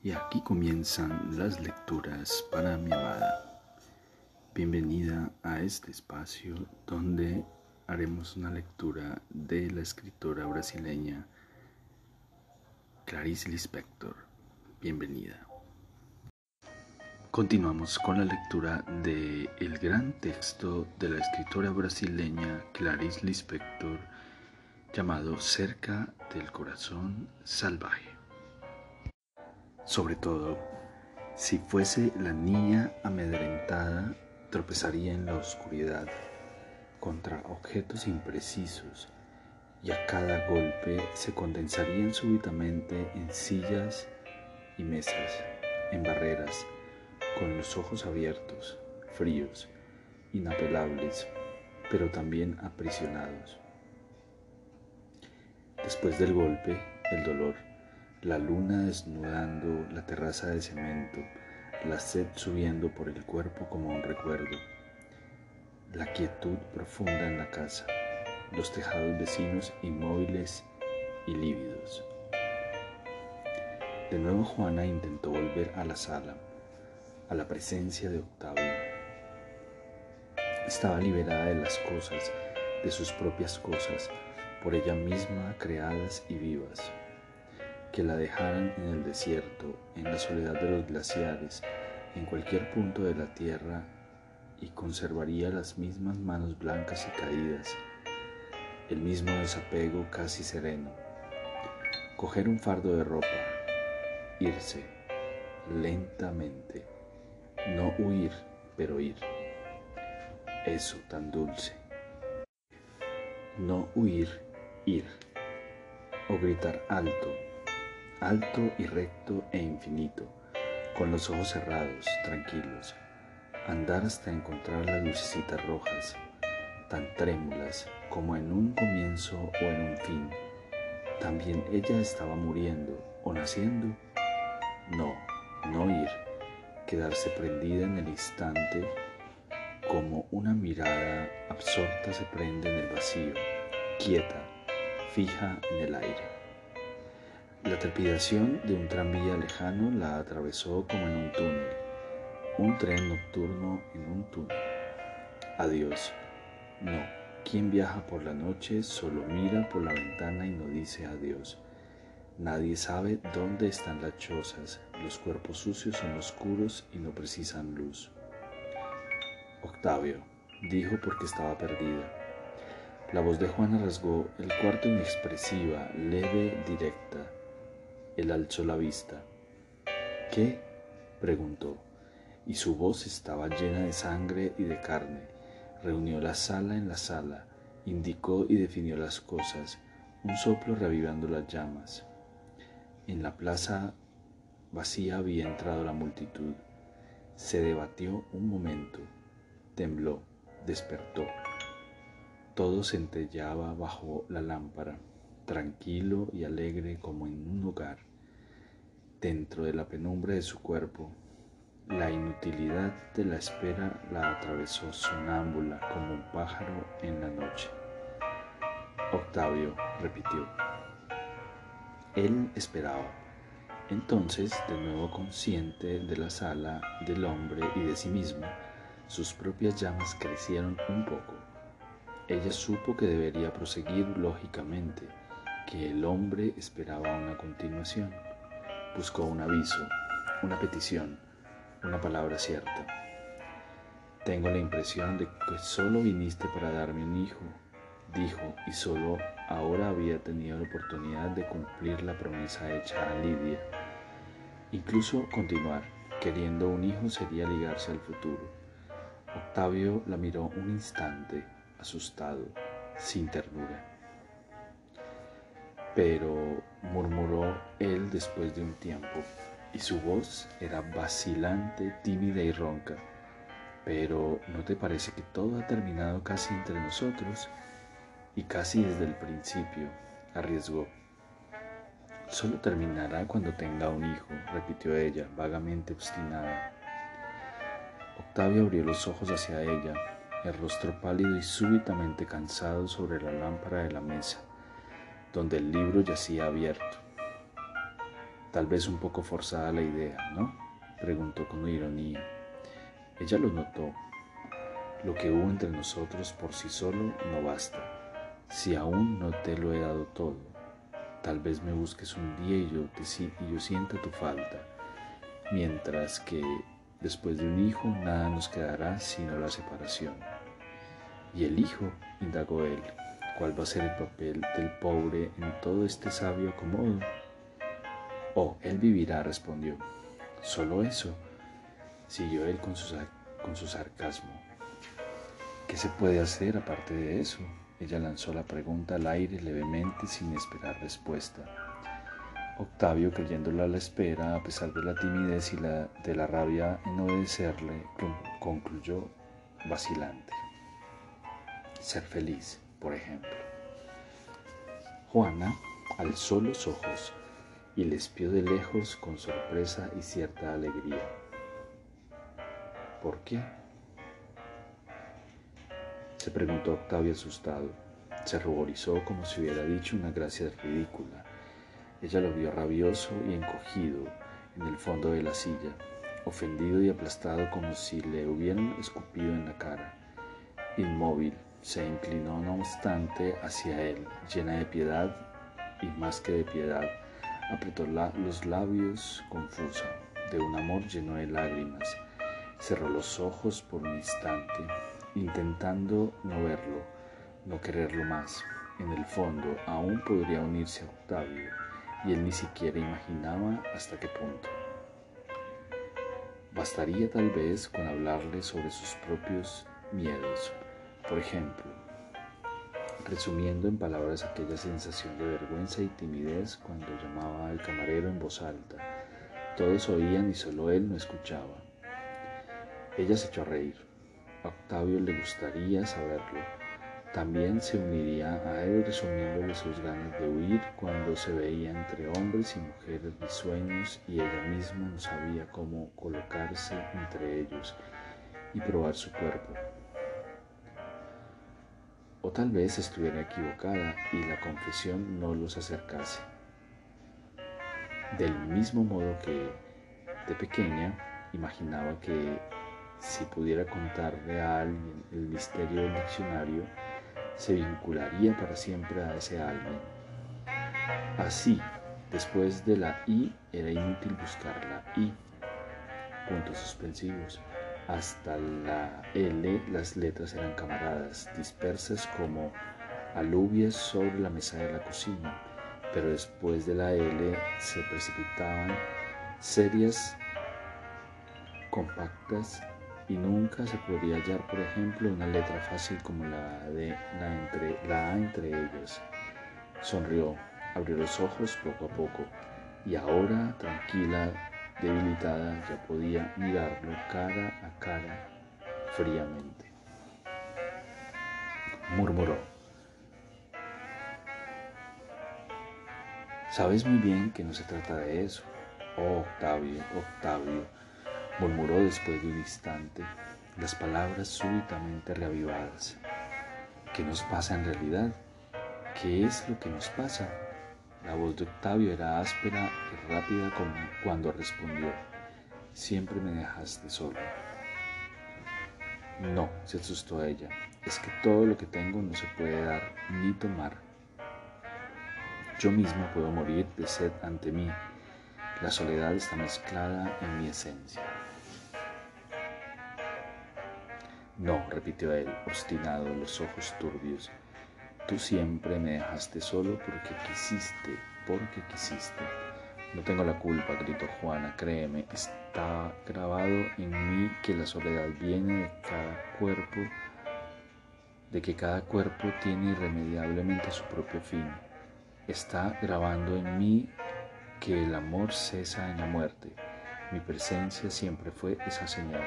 Y aquí comienzan las lecturas para mi amada. Bienvenida a este espacio donde haremos una lectura de la escritora brasileña Clarice Lispector. Bienvenida. Continuamos con la lectura de el gran texto de la escritora brasileña Clarice Lispector llamado Cerca del corazón salvaje. Sobre todo, si fuese la niña amedrentada, tropezaría en la oscuridad contra objetos imprecisos y a cada golpe se condensarían súbitamente en sillas y mesas, en barreras, con los ojos abiertos, fríos, inapelables, pero también aprisionados. Después del golpe, el dolor la luna desnudando la terraza de cemento, la sed subiendo por el cuerpo como un recuerdo, la quietud profunda en la casa, los tejados vecinos inmóviles y lívidos. De nuevo Juana intentó volver a la sala, a la presencia de Octavio. Estaba liberada de las cosas, de sus propias cosas, por ella misma creadas y vivas que la dejaran en el desierto, en la soledad de los glaciares, en cualquier punto de la tierra y conservaría las mismas manos blancas y caídas, el mismo desapego casi sereno. Coger un fardo de ropa, irse lentamente, no huir, pero ir. Eso tan dulce. No huir, ir. O gritar alto, alto y recto e infinito, con los ojos cerrados, tranquilos, andar hasta encontrar las lucecitas rojas, tan trémulas como en un comienzo o en un fin. También ella estaba muriendo o naciendo. No, no ir, quedarse prendida en el instante como una mirada absorta se prende en el vacío, quieta, fija en el aire. La trepidación de un tranvía lejano la atravesó como en un túnel, un tren nocturno en un túnel. Adiós. No, quien viaja por la noche solo mira por la ventana y no dice adiós. Nadie sabe dónde están las chozas, los cuerpos sucios son oscuros y no precisan luz. Octavio, dijo porque estaba perdida. La voz de Juana rasgó el cuarto inexpresiva, leve, directa él alzó la vista. ¿Qué? preguntó, y su voz estaba llena de sangre y de carne. Reunió la sala en la sala, indicó y definió las cosas, un soplo revivando las llamas. En la plaza vacía había entrado la multitud. Se debatió un momento, tembló, despertó. Todo centellaba bajo la lámpara, tranquilo y alegre como en un hogar dentro de la penumbra de su cuerpo. La inutilidad de la espera la atravesó sonámbula como un pájaro en la noche. Octavio repitió. Él esperaba. Entonces, de nuevo consciente de la sala, del hombre y de sí mismo, sus propias llamas crecieron un poco. Ella supo que debería proseguir lógicamente, que el hombre esperaba una continuación buscó un aviso, una petición, una palabra cierta. Tengo la impresión de que solo viniste para darme un hijo, dijo, y solo ahora había tenido la oportunidad de cumplir la promesa hecha a Lidia. Incluso continuar, queriendo un hijo sería ligarse al futuro. Octavio la miró un instante, asustado, sin ternura. Pero murmuró él después de un tiempo, y su voz era vacilante, tímida y ronca. Pero ¿no te parece que todo ha terminado casi entre nosotros? Y casi desde el principio, arriesgó. Solo terminará cuando tenga un hijo, repitió ella, vagamente obstinada. Octavio abrió los ojos hacia ella, el rostro pálido y súbitamente cansado sobre la lámpara de la mesa donde el libro yacía abierto. Tal vez un poco forzada la idea, ¿no? Preguntó con ironía. Ella lo notó. Lo que hubo entre nosotros por sí solo no basta. Si aún no te lo he dado todo, tal vez me busques un día y yo, te, y yo sienta tu falta. Mientras que después de un hijo nada nos quedará sino la separación. ¿Y el hijo? indagó él. ¿Cuál va a ser el papel del pobre en todo este sabio acomodo? Oh, él vivirá, respondió. Solo eso, siguió él con su, con sarcasmo. ¿Qué se puede hacer aparte de eso? Ella lanzó la pregunta al aire levemente sin esperar respuesta. Octavio, creyéndola a la espera, a pesar de la timidez y la, de la rabia en obedecerle, concluyó vacilante. Ser feliz, por ejemplo. Juana alzó los ojos y le espió de lejos con sorpresa y cierta alegría. ¿Por qué? Se preguntó Octavio asustado. Se ruborizó como si hubiera dicho una gracia ridícula. Ella lo vio rabioso y encogido en el fondo de la silla, ofendido y aplastado como si le hubieran escupido en la cara. Inmóvil, se inclinó no obstante hacia él, llena de piedad y más que de piedad, apretó los labios confusa, de un amor lleno de lágrimas. Cerró los ojos por un instante, intentando no verlo, no quererlo más. En el fondo aún podría unirse a Octavio, y él ni siquiera imaginaba hasta qué punto. Bastaría tal vez con hablarle sobre sus propios miedos. Por ejemplo, resumiendo en palabras aquella sensación de vergüenza y timidez cuando llamaba al camarero en voz alta. Todos oían y solo él no escuchaba. Ella se echó a reír. A Octavio le gustaría saberlo. También se uniría a él resumiéndole sus ganas de huir cuando se veía entre hombres y mujeres sueños y ella misma no sabía cómo colocarse entre ellos y probar su cuerpo. O tal vez estuviera equivocada y la confesión no los acercase. Del mismo modo que de pequeña imaginaba que si pudiera contarle a alguien el misterio del diccionario, se vincularía para siempre a ese alguien. Así, después de la I era inútil buscar la I. Puntos suspensivos. Hasta la L las letras eran camaradas, dispersas como alubias sobre la mesa de la cocina, pero después de la L se precipitaban serias, compactas y nunca se podía hallar, por ejemplo, una letra fácil como la de la, entre, A entre ellas. Sonrió, abrió los ojos poco a poco y ahora, tranquila, debilitada, ya podía mirarlo cara a cara fríamente. Murmuró. Sabes muy bien que no se trata de eso. Oh, Octavio, Octavio, murmuró después de un instante, las palabras súbitamente reavivadas. ¿Qué nos pasa en realidad? ¿Qué es lo que nos pasa? La voz de Octavio era áspera y rápida como cuando respondió, siempre me dejaste solo. No, se asustó ella, es que todo lo que tengo no se puede dar ni tomar. Yo misma puedo morir de sed ante mí. La soledad está mezclada en mi esencia. No, repitió él, obstinado, los ojos turbios. Tú siempre me dejaste solo porque quisiste, porque quisiste. No tengo la culpa, gritó Juana, créeme, está grabado en mí que la soledad viene de cada cuerpo, de que cada cuerpo tiene irremediablemente su propio fin. Está grabando en mí que el amor cesa en la muerte. Mi presencia siempre fue esa señal.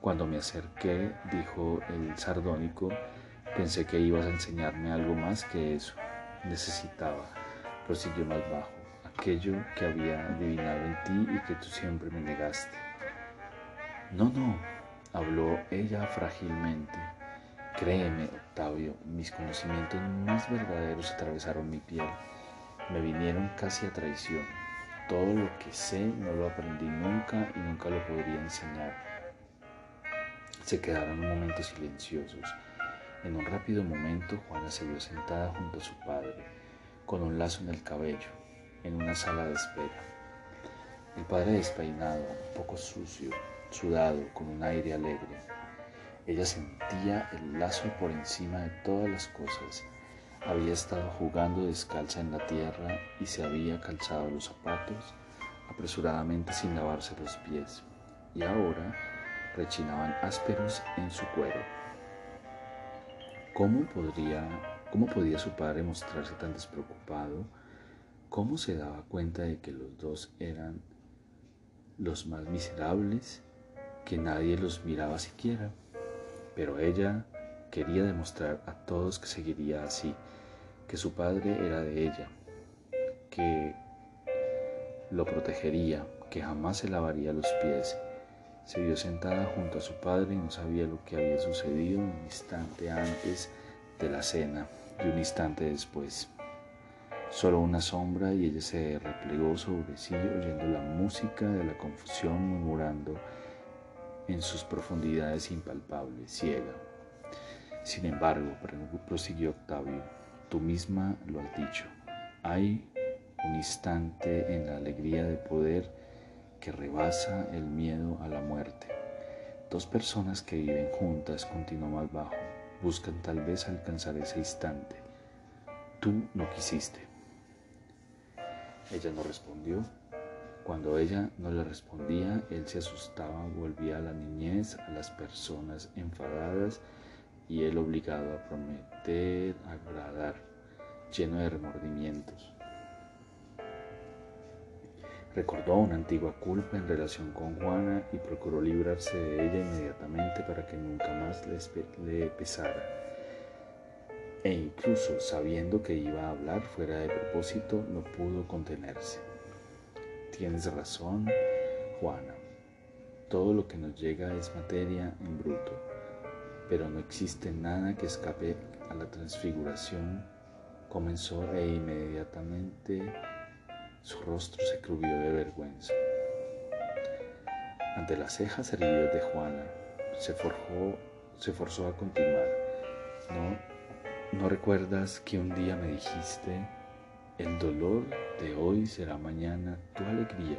Cuando me acerqué, dijo el sardónico, Pensé que ibas a enseñarme algo más que eso. Necesitaba, prosiguió más bajo, aquello que había adivinado en ti y que tú siempre me negaste. No, no, habló ella frágilmente. Créeme, Octavio, mis conocimientos más verdaderos atravesaron mi piel. Me vinieron casi a traición. Todo lo que sé no lo aprendí nunca y nunca lo podría enseñar. Se quedaron un momento silenciosos. En un rápido momento, Juana se vio sentada junto a su padre, con un lazo en el cabello, en una sala de espera. El padre despeinado, un poco sucio, sudado, con un aire alegre. Ella sentía el lazo por encima de todas las cosas. Había estado jugando descalza en la tierra y se había calzado los zapatos apresuradamente sin lavarse los pies. Y ahora rechinaban ásperos en su cuero. ¿Cómo, podría, ¿Cómo podía su padre mostrarse tan despreocupado? ¿Cómo se daba cuenta de que los dos eran los más miserables, que nadie los miraba siquiera? Pero ella quería demostrar a todos que seguiría así, que su padre era de ella, que lo protegería, que jamás se lavaría los pies se vio sentada junto a su padre y no sabía lo que había sucedido un instante antes de la cena y un instante después. Solo una sombra y ella se replegó sobre sí oyendo la música de la confusión murmurando en sus profundidades impalpables, ciega. Sin embargo, prosiguió Octavio, tú misma lo has dicho, hay un instante en la alegría de poder que rebasa el miedo a la muerte. Dos personas que viven juntas, continuó más bajo, buscan tal vez alcanzar ese instante. Tú no quisiste. Ella no respondió. Cuando ella no le respondía, él se asustaba, volvía a la niñez, a las personas enfadadas y él obligado a prometer, agradar, lleno de remordimientos. Recordó una antigua culpa en relación con Juana y procuró librarse de ella inmediatamente para que nunca más le, pesara. E incluso sabiendo que iba a hablar fuera de propósito, no pudo contenerse. Tienes razón, Juana. Todo lo que nos llega es materia en bruto, pero no existe nada que escape a la transfiguración. Comenzó e inmediatamente su rostro se crubió de vergüenza. Ante las cejas heridas de Juana, se, forjó, se forzó a continuar. ¿No, ¿No recuerdas que un día me dijiste, el dolor de hoy será mañana tu alegría?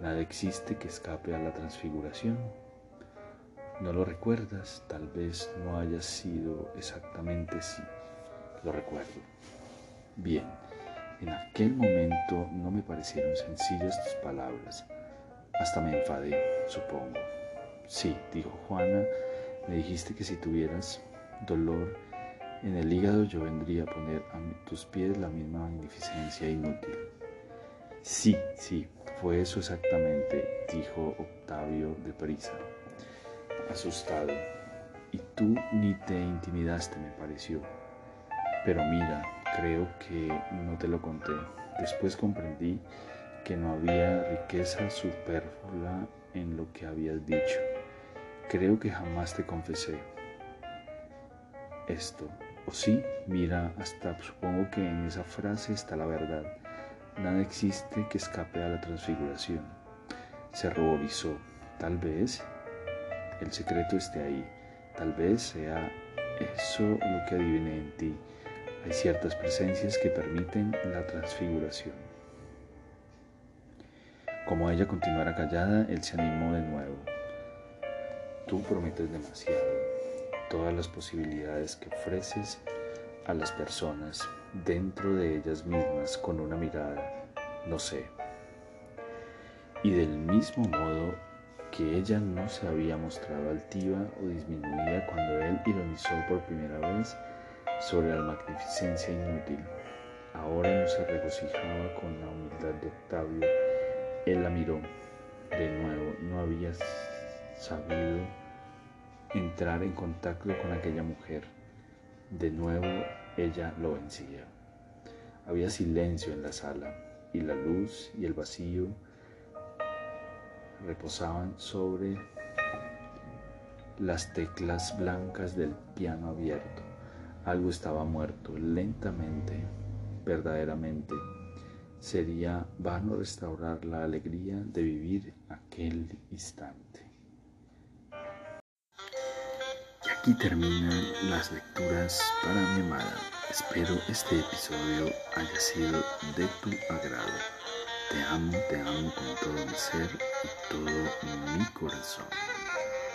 Nada existe que escape a la transfiguración. ¿No lo recuerdas? Tal vez no haya sido exactamente así. Lo recuerdo. Bien. En aquel momento no me parecieron sencillas tus palabras. Hasta me enfadé, supongo. Sí, dijo Juana, me dijiste que si tuvieras dolor en el hígado yo vendría a poner a tus pies la misma magnificencia inútil. Sí, sí, fue eso exactamente, dijo Octavio de prisa, asustado. Y tú ni te intimidaste, me pareció. Pero mira, Creo que no te lo conté. Después comprendí que no había riqueza superflua en lo que habías dicho. Creo que jamás te confesé esto. O sí, mira, hasta supongo que en esa frase está la verdad. Nada existe que escape a la transfiguración. Se ruborizó. Tal vez el secreto esté ahí. Tal vez sea eso lo que adiviné en ti. Hay ciertas presencias que permiten la transfiguración. Como ella continuara callada, él se animó de nuevo. Tú prometes demasiado. Todas las posibilidades que ofreces a las personas dentro de ellas mismas con una mirada, no sé. Y del mismo modo que ella no se había mostrado altiva o disminuida cuando él ironizó por primera vez, sobre la magnificencia inútil. Ahora no se regocijaba con la humildad de Octavio. Él la miró de nuevo. No había sabido entrar en contacto con aquella mujer. De nuevo ella lo vencía. Había silencio en la sala y la luz y el vacío reposaban sobre las teclas blancas del piano abierto. Algo estaba muerto lentamente, verdaderamente, sería vano restaurar la alegría de vivir aquel instante. Y aquí terminan las lecturas para mi amada. Espero este episodio haya sido de tu agrado. Te amo, te amo con todo mi ser y todo mi corazón.